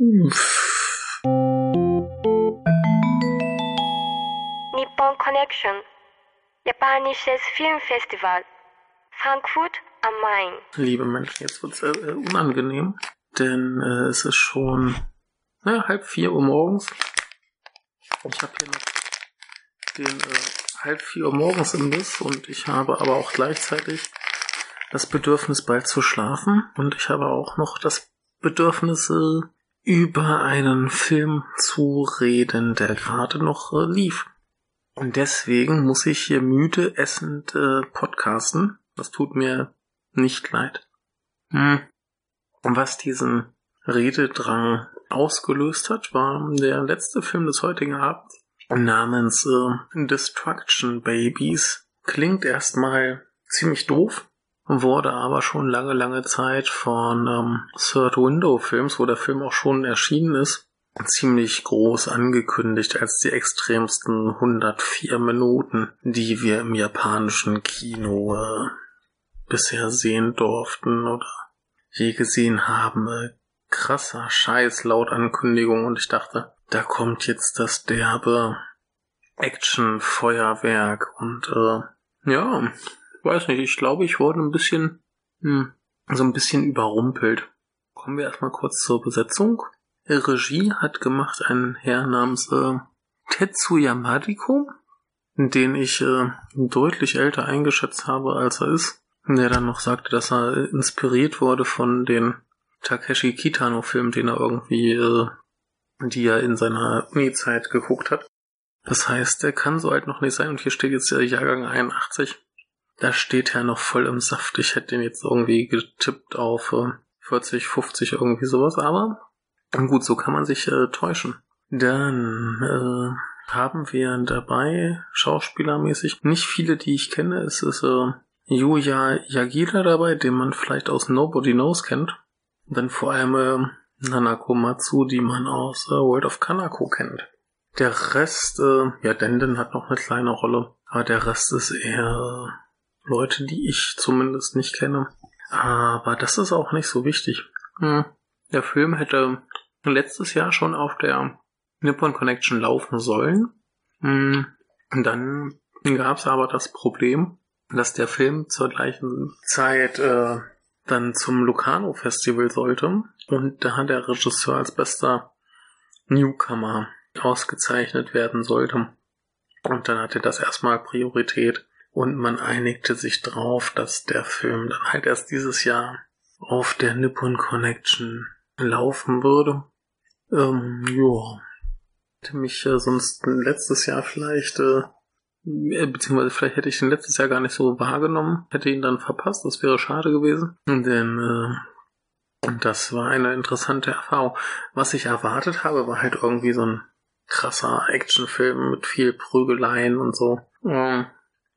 Nippon Connection Japanisches Filmfestival Frankfurt am Main. Liebe Menschen, jetzt wird's äh, unangenehm, denn äh, es ist schon naja, halb vier Uhr morgens. Ich habe hier noch den äh, halb vier Uhr morgens im Biss und ich habe aber auch gleichzeitig das Bedürfnis bald zu schlafen und ich habe auch noch das Bedürfnis äh, über einen Film zu reden, der gerade noch äh, lief. Und deswegen muss ich hier müde essend äh, podcasten. Das tut mir nicht leid. Hm. Und was diesen Rededrang ausgelöst hat, war der letzte Film des heutigen Abends namens äh, Destruction Babies. Klingt erstmal ziemlich doof, wurde aber schon lange, lange Zeit von ähm, Third Window Films, wo der Film auch schon erschienen ist, ziemlich groß angekündigt als die extremsten 104 Minuten, die wir im japanischen Kino äh, bisher sehen durften oder je gesehen haben. Äh, krasser Scheiß laut Ankündigung und ich dachte, da kommt jetzt das derbe Action-Feuerwerk und äh, ja, weiß nicht, ich glaube, ich wurde ein bisschen, hm, so ein bisschen überrumpelt. Kommen wir erstmal kurz zur Besetzung. Regie hat gemacht ein Herr namens äh, Tetsuya Mariko, den ich äh, deutlich älter eingeschätzt habe, als er ist. Der dann noch sagte, dass er inspiriert wurde von den Takeshi Kitano-Filmen, den er irgendwie, äh, die er in seiner Uni-Zeit geguckt hat. Das heißt, der kann so alt noch nicht sein und hier steht jetzt der Jahrgang 81. Da steht er noch voll im Saft. Ich hätte den jetzt irgendwie getippt auf äh, 40, 50, irgendwie sowas, aber gut, so kann man sich äh, täuschen. Dann äh, haben wir dabei, schauspielermäßig, nicht viele, die ich kenne. Es ist äh, Yuya Yagira dabei, den man vielleicht aus Nobody Knows kennt. Dann vor allem äh, Nanako Matsu, die man aus äh, World of Kanako kennt. Der Rest, äh, ja, Denden hat noch eine kleine Rolle, aber der Rest ist eher Leute, die ich zumindest nicht kenne. Aber das ist auch nicht so wichtig. Hm. Der Film hätte letztes Jahr schon auf der Nippon Connection laufen sollen. Hm. Dann gab es aber das Problem, dass der Film zur gleichen Zeit äh, dann zum Lucano Festival sollte und da der Regisseur als bester Newcomer ausgezeichnet werden sollte. Und dann hatte das erstmal Priorität und man einigte sich drauf, dass der Film dann halt erst dieses Jahr auf der Nippon Connection laufen würde. Ähm, ja. Hätte mich äh, sonst letztes Jahr vielleicht, äh, äh, beziehungsweise vielleicht hätte ich ihn letztes Jahr gar nicht so wahrgenommen, hätte ihn dann verpasst, das wäre schade gewesen. Denn äh, das war eine interessante Erfahrung. Was ich erwartet habe, war halt irgendwie so ein krasser Actionfilm mit viel Prügeleien und so. Ähm,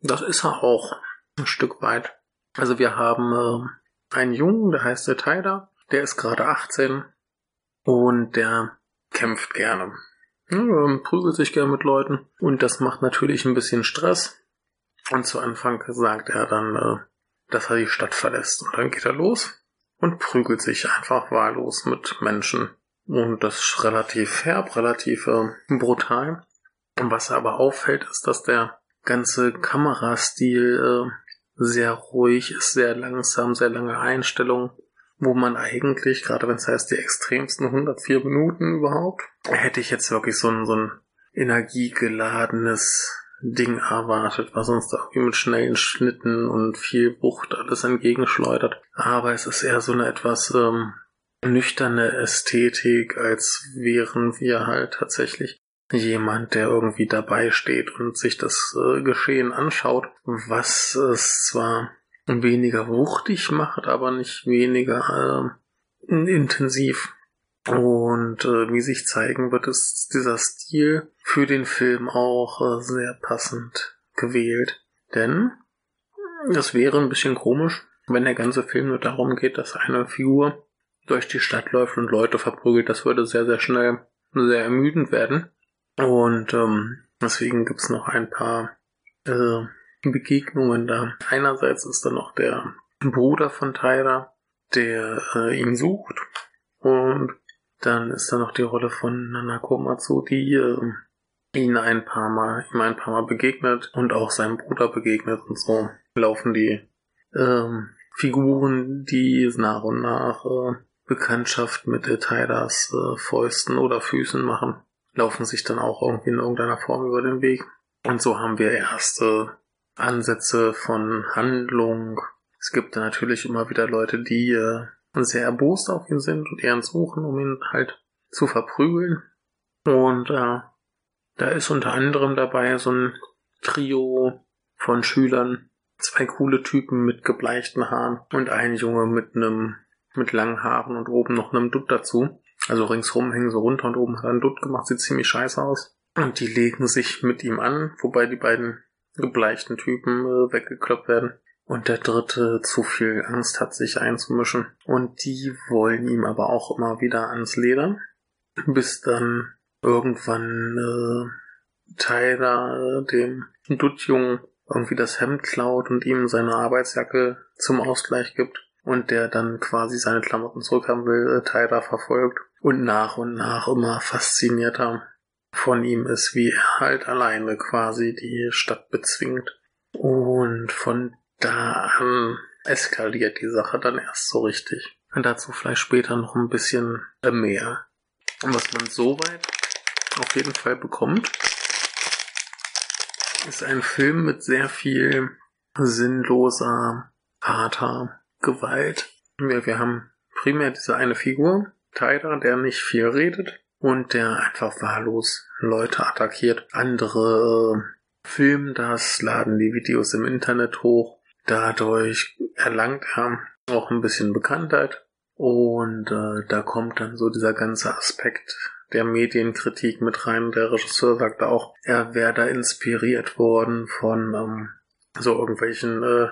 das ist er auch ein Stück weit. Also wir haben äh, einen Jungen, der heißt der Tyler, der ist gerade 18 und der kämpft gerne. Ja, prügelt sich gerne mit Leuten und das macht natürlich ein bisschen Stress. Und zu Anfang sagt er dann, äh, dass er die Stadt verlässt. Und dann geht er los und prügelt sich einfach wahllos mit Menschen. Und das ist relativ herb, relativ äh, brutal. Und was aber auffällt, ist, dass der ganze Kamerastil äh, sehr ruhig ist, sehr langsam, sehr lange Einstellungen, wo man eigentlich, gerade wenn es heißt die extremsten 104 Minuten überhaupt, hätte ich jetzt wirklich so ein, so ein energiegeladenes Ding erwartet, was uns da irgendwie mit schnellen Schnitten und viel Wucht alles entgegenschleudert. Aber es ist eher so eine etwas ähm, nüchterne Ästhetik, als wären wir halt tatsächlich jemand, der irgendwie dabei steht und sich das äh, Geschehen anschaut, was es zwar weniger wuchtig macht, aber nicht weniger äh, intensiv. Und äh, wie sich zeigen wird, ist dieser Stil für den Film auch äh, sehr passend gewählt. Denn es wäre ein bisschen komisch, wenn der ganze Film nur darum geht, dass eine Figur durch die Stadt läuft und Leute verprügelt. Das würde sehr, sehr schnell sehr ermüdend werden. Und ähm, deswegen gibt's noch ein paar äh, Begegnungen da. Einerseits ist da noch der Bruder von Tyler, der äh, ihn sucht. Und Dann ist da noch die Rolle von Nana Komatsu, die äh, ihn ein paar Mal, ihm ein paar Mal begegnet und auch seinem Bruder begegnet. Und so laufen die ähm, Figuren, die nach und nach äh, Bekanntschaft mit Tyras äh, Fäusten oder Füßen machen, laufen sich dann auch irgendwie in irgendeiner Form über den Weg. Und so haben wir erste Ansätze von Handlung. Es gibt da natürlich immer wieder Leute, die äh, sehr erbost auf ihn sind und eher suchen, um ihn halt zu verprügeln. Und äh, da ist unter anderem dabei so ein Trio von Schülern, zwei coole Typen mit gebleichten Haaren und ein Junge mit einem mit langen Haaren und oben noch einem Dutt dazu. Also ringsrum hängen sie runter und oben hat er einen Dutt gemacht, sieht ziemlich scheiße aus. Und die legen sich mit ihm an, wobei die beiden gebleichten Typen äh, weggekloppt werden. Und der dritte zu viel Angst hat, sich einzumischen. Und die wollen ihm aber auch immer wieder ans Leder. Bis dann irgendwann äh, Tyler äh, dem Duttjungen irgendwie das Hemd klaut und ihm seine Arbeitsjacke zum Ausgleich gibt. Und der dann quasi seine Klamotten zurückhaben will, äh, Tyler verfolgt. Und nach und nach immer faszinierter von ihm ist, wie er halt alleine quasi die Stadt bezwingt. Und von da an eskaliert die Sache dann erst so richtig. Und dazu vielleicht später noch ein bisschen mehr. Und was man soweit auf jeden Fall bekommt, ist ein Film mit sehr viel sinnloser, harter Gewalt. Wir, wir haben primär diese eine Figur, Tyler, der nicht viel redet und der einfach wahllos Leute attackiert. Andere äh, filmen das, laden die Videos im Internet hoch. Dadurch erlangt er auch ein bisschen Bekanntheit. Und äh, da kommt dann so dieser ganze Aspekt der Medienkritik mit rein. Der Regisseur sagte auch, er wäre da inspiriert worden von ähm, so irgendwelchen äh,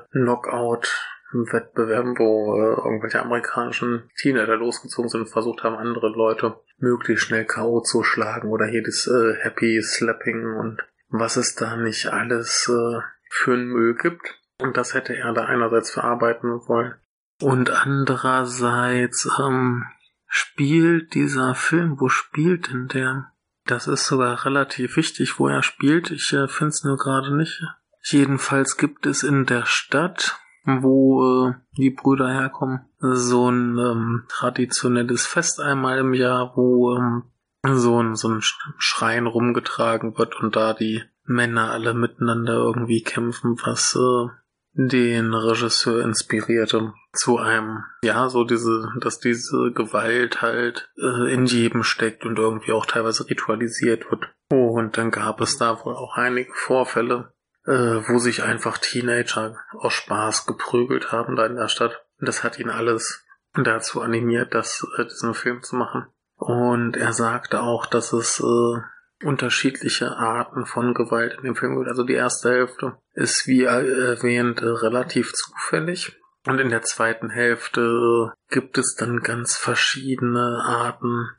Knockout-Wettbewerben, wo äh, irgendwelche amerikanischen Teenager losgezogen sind und versucht haben, andere Leute möglichst schnell K.O. zu schlagen oder jedes äh, Happy Slapping und was es da nicht alles äh, für einen Müll gibt. Und das hätte er da einerseits verarbeiten wollen. Und andererseits ähm, spielt dieser Film, wo spielt denn der? Das ist sogar relativ wichtig, wo er spielt. Ich äh, finde es nur gerade nicht. Jedenfalls gibt es in der Stadt, wo äh, die Brüder herkommen, so ein ähm, traditionelles Fest einmal im Jahr, wo ähm, so ein, so ein Schrein rumgetragen wird und da die Männer alle miteinander irgendwie kämpfen, was äh, den Regisseur inspirierte zu einem, ja, so diese, dass diese Gewalt halt äh, in jedem steckt und irgendwie auch teilweise ritualisiert wird. und dann gab es da wohl auch einige Vorfälle, äh, wo sich einfach Teenager aus Spaß geprügelt haben da in der Stadt. Das hat ihn alles dazu animiert, das, äh, diesen Film zu machen. Und er sagte auch, dass es äh, unterschiedliche Arten von Gewalt in dem Film gibt. Also die erste Hälfte ist, wie erwähnt, relativ zufällig. Und in der zweiten Hälfte gibt es dann ganz verschiedene Arten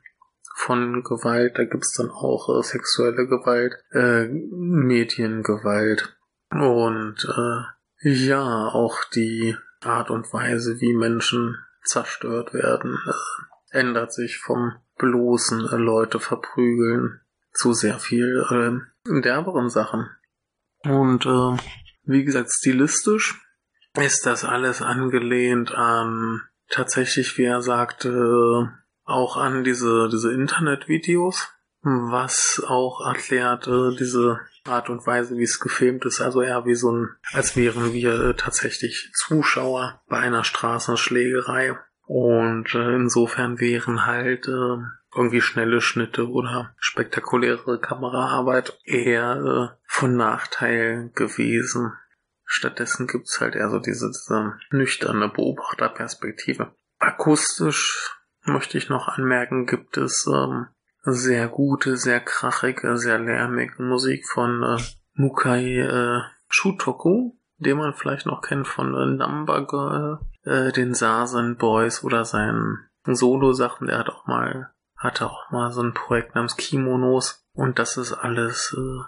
von Gewalt. Da gibt es dann auch äh, sexuelle Gewalt, äh, Mediengewalt und äh, ja, auch die Art und Weise, wie Menschen zerstört werden, äh, ändert sich vom bloßen äh, Leute verprügeln zu sehr viel äh, derberen Sachen. Und äh, wie gesagt, stilistisch ist das alles angelehnt an tatsächlich, wie er sagte, auch an diese, diese Internetvideos, was auch erklärt äh, diese Art und Weise, wie es gefilmt ist, also eher wie so ein, als wären wir äh, tatsächlich Zuschauer bei einer Straßenschlägerei. Und äh, insofern wären halt äh, irgendwie schnelle Schnitte oder spektakuläre Kameraarbeit eher äh, von Nachteil gewesen. Stattdessen gibt's halt eher so diese, diese nüchterne Beobachterperspektive. Akustisch möchte ich noch anmerken, gibt es ähm, sehr gute, sehr krachige, sehr lärmige Musik von äh, Mukai äh, Shutoku, den man vielleicht noch kennt von äh, Number Girl, äh, den Sazen Boys oder seinen Solo-Sachen. Der hat auch mal hatte auch mal so ein Projekt namens Kimonos und das ist alles äh,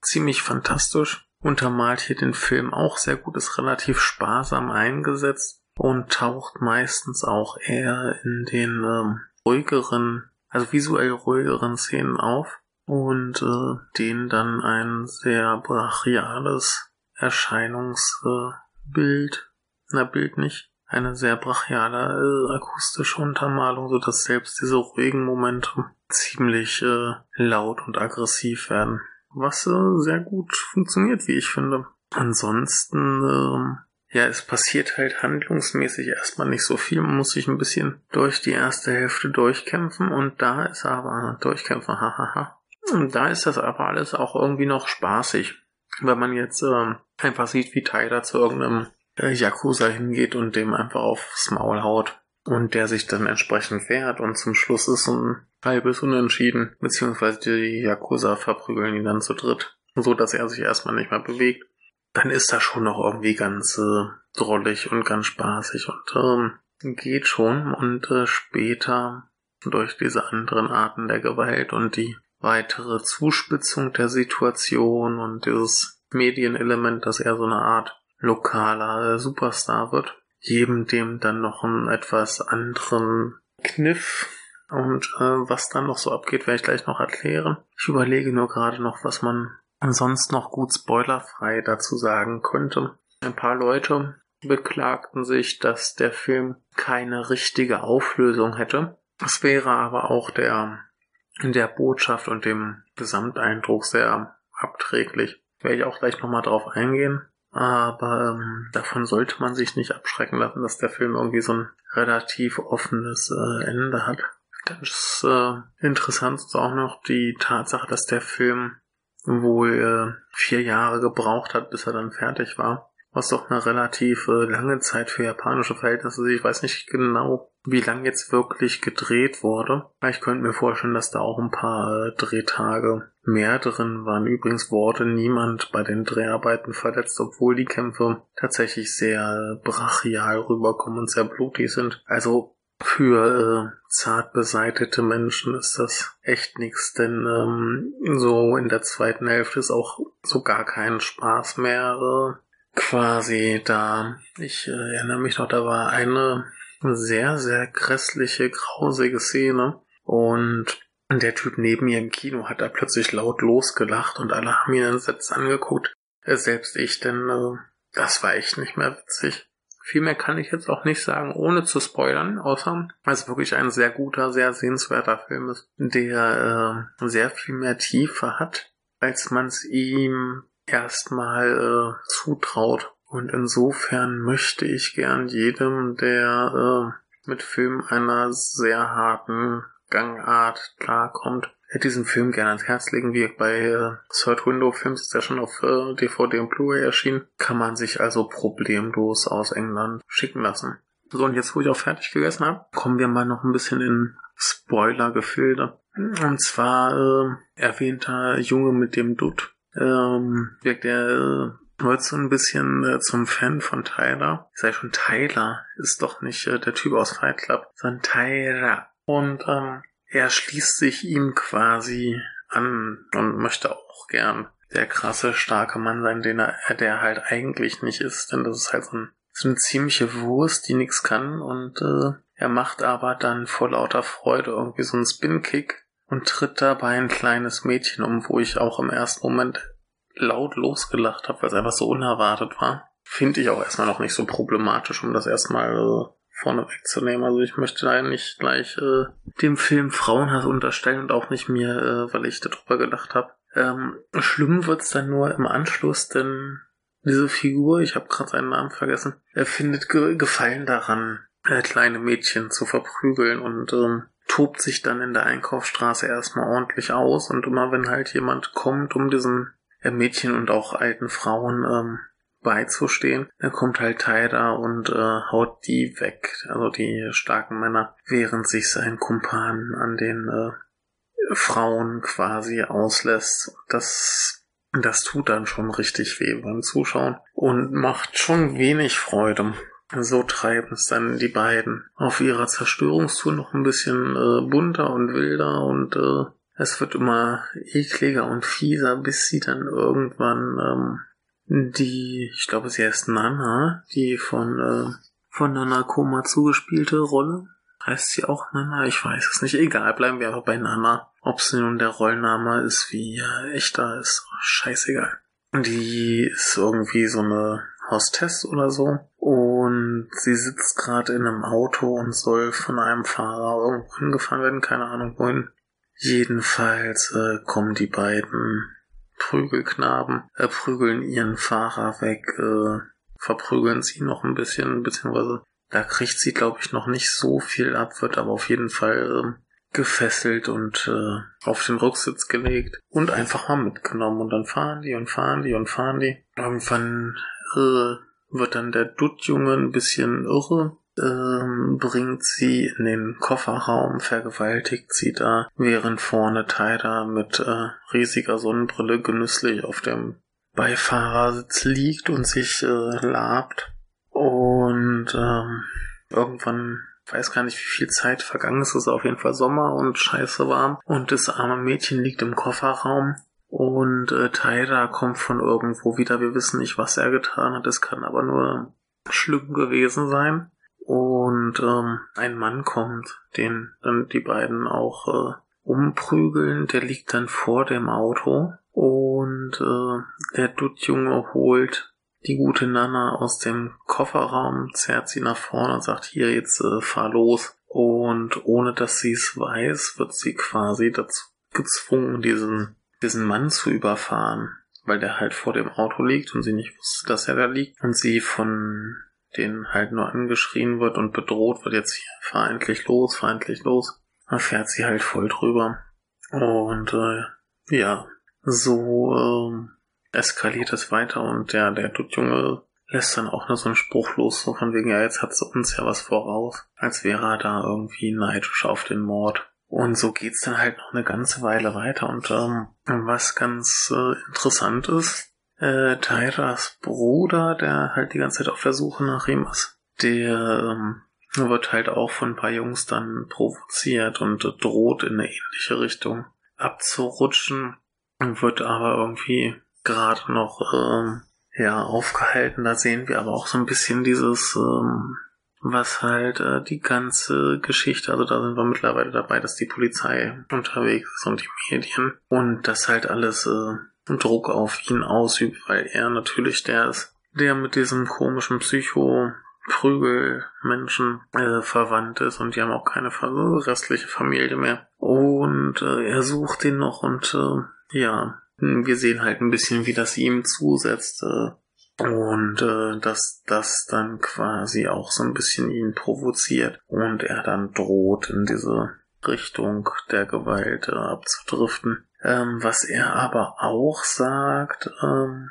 ziemlich fantastisch. Untermalt hier den Film auch sehr gut, ist relativ sparsam eingesetzt und taucht meistens auch eher in den ähm, ruhigeren also visuell ruhigeren Szenen auf und äh, denen dann ein sehr brachiales Erscheinungsbild, na Bild nicht, eine sehr brachiale äh, akustische Untermalung, so dass selbst diese ruhigen Momente ziemlich äh, laut und aggressiv werden. Was äh, sehr gut funktioniert, wie ich finde. Ansonsten, ähm, ja, es passiert halt handlungsmäßig erstmal nicht so viel. Man muss sich ein bisschen durch die erste Hälfte durchkämpfen und da ist aber durchkämpfen, hahaha. Und da ist das aber alles auch irgendwie noch spaßig. Wenn man jetzt ähm, einfach sieht, wie Tyler zu irgendeinem äh, Yakuza hingeht und dem einfach aufs Maul haut. Und der sich dann entsprechend wehrt und zum Schluss ist ein halbes Unentschieden, beziehungsweise die Yakuza verprügeln ihn dann zu dritt, so dass er sich erstmal nicht mehr bewegt. Dann ist das schon noch irgendwie ganz äh, drollig und ganz spaßig und ähm, geht schon und äh, später durch diese anderen Arten der Gewalt und die weitere Zuspitzung der Situation und dieses Medienelement, dass er so eine Art lokaler Superstar wird, geben dem dann noch einen etwas anderen Kniff. Und äh, was dann noch so abgeht, werde ich gleich noch erklären. Ich überlege nur gerade noch, was man sonst noch gut spoilerfrei dazu sagen könnte. Ein paar Leute beklagten sich, dass der Film keine richtige Auflösung hätte. Es wäre aber auch der, der Botschaft und dem Gesamteindruck sehr abträglich. Werde ich auch gleich nochmal drauf eingehen. Aber ähm, davon sollte man sich nicht abschrecken lassen, dass der Film irgendwie so ein relativ offenes äh, Ende hat. Ganz äh, interessant ist auch noch die Tatsache, dass der Film wohl äh, vier Jahre gebraucht hat, bis er dann fertig war. Was doch eine relativ äh, lange Zeit für japanische Verhältnisse ist. Ich weiß nicht genau, wie lang jetzt wirklich gedreht wurde. Ich könnte mir vorstellen, dass da auch ein paar äh, Drehtage mehr drin waren. Übrigens wurde niemand bei den Dreharbeiten verletzt, obwohl die Kämpfe tatsächlich sehr brachial rüberkommen und sehr blutig sind. Also für äh, zart beseitete Menschen ist das echt nichts, denn ähm, so in der zweiten Hälfte ist auch so gar kein Spaß mehr äh, quasi da. Ich äh, erinnere mich noch, da war eine sehr, sehr grässliche, grausige Szene und der Typ neben mir im Kino hat da plötzlich laut losgelacht und alle haben ihn entsetzt angeguckt. Äh, selbst ich, denn äh, das war echt nicht mehr witzig. Viel mehr kann ich jetzt auch nicht sagen, ohne zu spoilern, außer es wirklich ein sehr guter, sehr sehenswerter Film ist, der äh, sehr viel mehr Tiefe hat, als man es ihm erstmal äh, zutraut. Und insofern möchte ich gern jedem, der äh, mit Film einer sehr harten Gangart klarkommt, hätte diesen Film gerne ans Herz legen, wie bei äh, Third Window Films ist ja schon auf äh, DVD und Blu-ray erschienen, kann man sich also problemlos aus England schicken lassen. So, und jetzt, wo ich auch fertig gegessen habe, kommen wir mal noch ein bisschen in Spoiler-Gefilde. Und zwar äh, erwähnter Junge mit dem Dutt. Ähm, wirkt er äh, wird so ein bisschen äh, zum Fan von Tyler. Ich sage schon, Tyler ist doch nicht äh, der Typ aus Fight Club, sondern Tyler. Und ähm, er schließt sich ihm quasi an und möchte auch gern der krasse, starke Mann sein, den er, der halt eigentlich nicht ist, denn das ist halt so, ein, so eine ziemliche Wurst, die nichts kann und äh, er macht aber dann vor lauter Freude irgendwie so einen Spin-Kick und tritt dabei ein kleines Mädchen um, wo ich auch im ersten Moment laut losgelacht habe, weil es einfach so unerwartet war. Finde ich auch erstmal noch nicht so problematisch, um das erstmal äh, vorne wegzunehmen. Also ich möchte da nicht gleich äh, dem Film Frauenhass unterstellen und auch nicht mir, äh, weil ich darüber gedacht habe. Ähm, schlimm wird's dann nur im Anschluss, denn diese Figur, ich habe gerade seinen Namen vergessen, er findet Ge Gefallen daran, äh, kleine Mädchen zu verprügeln und ähm, tobt sich dann in der Einkaufsstraße erstmal ordentlich aus und immer wenn halt jemand kommt, um diesen äh, Mädchen und auch alten Frauen ähm, beizustehen. Dann kommt halt Tyler und äh, haut die weg, also die starken Männer, während sich sein Kumpan an den äh, Frauen quasi auslässt. Das, das tut dann schon richtig weh beim Zuschauen und macht schon wenig Freude. So treiben es dann die beiden auf ihrer Zerstörungstour noch ein bisschen äh, bunter und wilder und äh, es wird immer ekliger und fieser, bis sie dann irgendwann ähm, die, ich glaube, sie heißt Nana, die von, äh, von Nana Koma zugespielte Rolle. Heißt sie auch Nana? Ich weiß es nicht. Egal, bleiben wir aber bei Nana. Ob sie nun der Rollname ist, wie äh, echter ist, scheißegal. Die ist irgendwie so eine Hostess oder so. Und sie sitzt gerade in einem Auto und soll von einem Fahrer irgendwo hingefahren werden, keine Ahnung wohin. Jedenfalls äh, kommen die beiden Prügelknaben, äh, prügeln ihren Fahrer weg, äh, verprügeln sie noch ein bisschen, beziehungsweise da kriegt sie, glaube ich, noch nicht so viel ab, wird aber auf jeden Fall äh, gefesselt und äh, auf den Rücksitz gelegt und einfach mal mitgenommen. Und dann fahren die und fahren die und fahren die. Irgendwann äh, wird dann der Duttjunge ein bisschen irre, ähm, bringt sie in den Kofferraum, vergewaltigt sie da, während vorne Tyler mit äh, riesiger Sonnenbrille genüsslich auf dem Beifahrersitz liegt und sich äh, labt. Und ähm, irgendwann weiß gar nicht, wie viel Zeit vergangen ist. Es ist auf jeden Fall Sommer und scheiße warm. Und das arme Mädchen liegt im Kofferraum. Und äh, Tyra kommt von irgendwo wieder. Wir wissen nicht, was er getan hat. Es kann aber nur schlimm gewesen sein. Und ähm, ein Mann kommt, den dann die beiden auch äh, umprügeln. Der liegt dann vor dem Auto. Und äh, der Duttjunge holt die gute Nana aus dem Kofferraum, zerrt sie nach vorne und sagt, hier, jetzt äh, fahr los. Und ohne dass sie es weiß, wird sie quasi dazu gezwungen, diesen, diesen Mann zu überfahren, weil der halt vor dem Auto liegt und sie nicht wusste, dass er da liegt und sie von denen halt nur angeschrien wird und bedroht wird, jetzt hier, fahr endlich los, fahr endlich los. Dann fährt sie halt voll drüber. Und äh, ja, so ähm, eskaliert es weiter und der, der Duttjunge lässt dann auch nur so einen Spruch los, so von wegen, ja, jetzt hat sie uns ja was voraus, als wäre er da irgendwie neidisch auf den Mord. Und so geht's dann halt noch eine ganze Weile weiter und ähm, was ganz äh, interessant ist, äh, Tyras Bruder, der halt die ganze Zeit auf der Suche nach ihm ist, der ähm, wird halt auch von ein paar Jungs dann provoziert und droht in eine ähnliche Richtung abzurutschen, wird aber irgendwie gerade noch ähm, ja aufgehalten. Da sehen wir aber auch so ein bisschen dieses, ähm, was halt äh, die ganze Geschichte, also da sind wir mittlerweile dabei, dass die Polizei unterwegs ist und die Medien und das halt alles äh, Druck auf ihn ausübt, weil er natürlich der ist, der mit diesem komischen Psycho Prügelmenschen äh, verwandt ist und die haben auch keine restliche Familie mehr. Und äh, er sucht ihn noch und äh, ja, wir sehen halt ein bisschen, wie das ihm zusetzt. Äh, und äh, dass das dann quasi auch so ein bisschen ihn provoziert und er dann droht in diese Richtung der Gewalt äh, abzudriften. Ähm, was er aber auch sagt, ähm,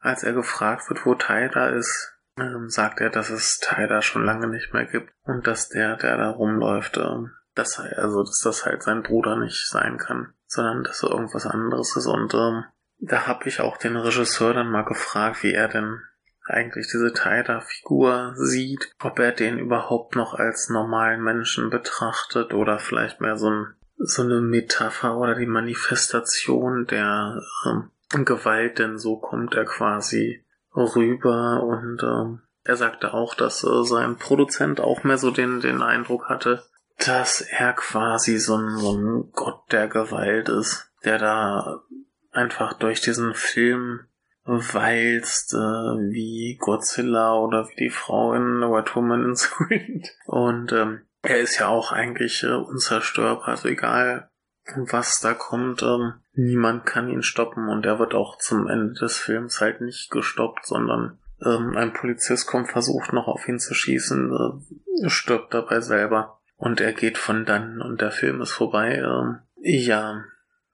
als er gefragt wird, wo Tyler ist, ähm, sagt er, dass es Tyler schon lange nicht mehr gibt und dass der, der da rumläuft, ähm, dass also dass das halt sein Bruder nicht sein kann sondern dass er irgendwas anderes ist. Und ähm, da habe ich auch den Regisseur dann mal gefragt, wie er denn eigentlich diese Tyler-Figur sieht, ob er den überhaupt noch als normalen Menschen betrachtet oder vielleicht mehr so, ein, so eine Metapher oder die Manifestation der ähm, Gewalt, denn so kommt er quasi rüber und ähm, er sagte auch, dass äh, sein Produzent auch mehr so den, den Eindruck hatte, dass er quasi so ein, so ein Gott der Gewalt ist, der da einfach durch diesen Film walzt, äh, wie Godzilla oder wie die Frau in What Woman in Wind. Und ähm, er ist ja auch eigentlich äh, unzerstörbar, also egal was da kommt, ähm, niemand kann ihn stoppen und er wird auch zum Ende des Films halt nicht gestoppt, sondern ähm, ein Polizist kommt, versucht noch auf ihn zu schießen, äh, stirbt dabei selber. Und er geht von dann und der Film ist vorbei. Ähm, ja,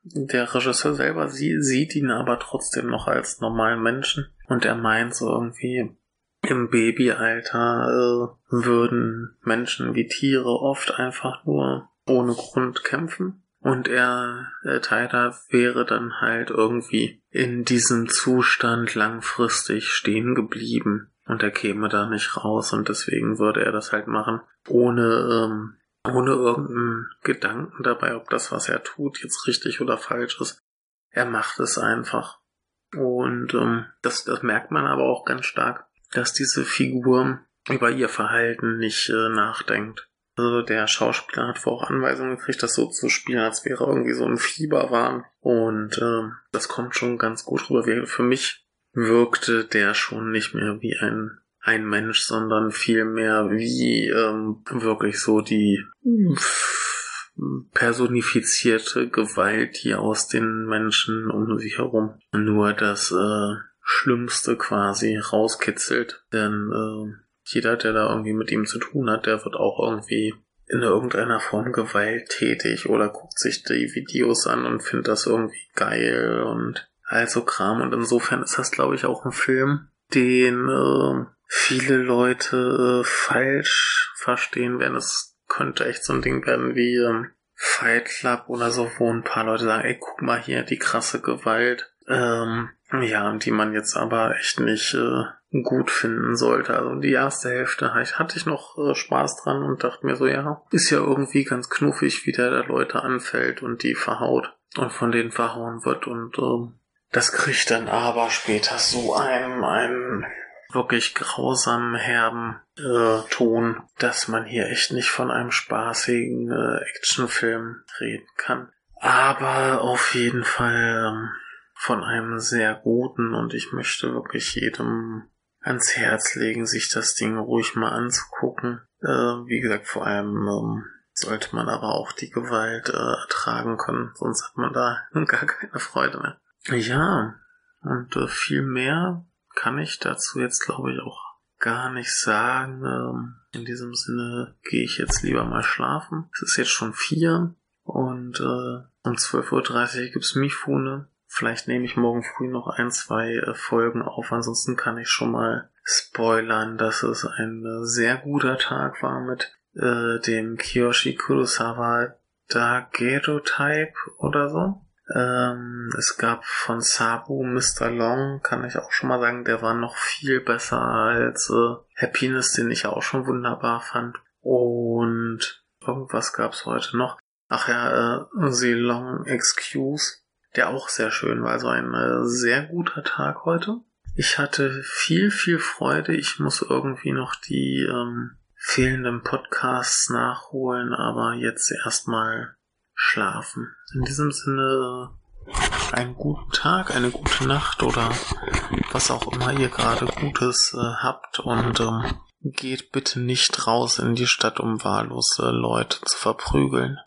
der Regisseur selber sie, sieht ihn aber trotzdem noch als normalen Menschen und er meint so irgendwie, im Babyalter äh, würden Menschen wie Tiere oft einfach nur ohne Grund kämpfen. Und er, äh, Tyler, wäre dann halt irgendwie in diesem Zustand langfristig stehen geblieben und er käme da nicht raus und deswegen würde er das halt machen, ohne, ähm, ohne irgendeinen Gedanken dabei, ob das, was er tut, jetzt richtig oder falsch ist. Er macht es einfach. Und ähm, das, das merkt man aber auch ganz stark, dass diese Figur über ihr Verhalten nicht äh, nachdenkt. Also der Schauspieler hat vorher auch Anweisungen gekriegt, das so zu spielen, als wäre irgendwie so ein Fieberwahn. Und äh, das kommt schon ganz gut rüber. Für mich wirkte der schon nicht mehr wie ein ein Mensch, sondern vielmehr wie ähm, wirklich so die personifizierte Gewalt, die aus den Menschen um sich herum nur das äh, Schlimmste quasi rauskitzelt. Denn äh, jeder, der da irgendwie mit ihm zu tun hat, der wird auch irgendwie in irgendeiner Form gewalttätig oder guckt sich die Videos an und findet das irgendwie geil und also Kram. Und insofern ist das, glaube ich, auch ein Film, den äh, viele Leute äh, falsch verstehen werden. Es könnte echt so ein Ding werden wie ähm, Fight Club oder so, wo ein paar Leute sagen, ey, guck mal hier, die krasse Gewalt. Ähm, ja, die man jetzt aber echt nicht äh, gut finden sollte. Also die erste Hälfte hatte ich noch äh, Spaß dran und dachte mir so, ja, ist ja irgendwie ganz knuffig, wie der da Leute anfällt und die verhaut und von denen verhauen wird und ähm, das kriegt dann aber später so einen, einen wirklich grausamen, herben äh, Ton, dass man hier echt nicht von einem spaßigen äh, Actionfilm reden kann. Aber auf jeden Fall ähm, von einem sehr guten und ich möchte wirklich jedem ans Herz legen, sich das Ding ruhig mal anzugucken. Äh, wie gesagt, vor allem ähm, sollte man aber auch die Gewalt äh, ertragen können, sonst hat man da gar keine Freude mehr. Ja, und äh, viel mehr kann ich dazu jetzt, glaube ich, auch gar nicht sagen. Ähm, in diesem Sinne gehe ich jetzt lieber mal schlafen. Es ist jetzt schon vier und äh, um 12.30 Uhr gibt's Mifune. Vielleicht nehme ich morgen früh noch ein, zwei äh, Folgen auf. Ansonsten kann ich schon mal spoilern, dass es ein äh, sehr guter Tag war mit äh, dem Kiyoshi Kurosawa Daguerreotype oder so. Ähm, es gab von Sabu Mr. Long, kann ich auch schon mal sagen, der war noch viel besser als äh, Happiness, den ich auch schon wunderbar fand. Und irgendwas gab's heute noch. Ach ja, äh, The Long Excuse, der auch sehr schön war. Also ein äh, sehr guter Tag heute. Ich hatte viel, viel Freude. Ich muss irgendwie noch die ähm, fehlenden Podcasts nachholen, aber jetzt erstmal schlafen. In diesem Sinne einen guten Tag, eine gute Nacht oder was auch immer ihr gerade Gutes äh, habt und ähm, geht bitte nicht raus in die Stadt, um wahllose Leute zu verprügeln.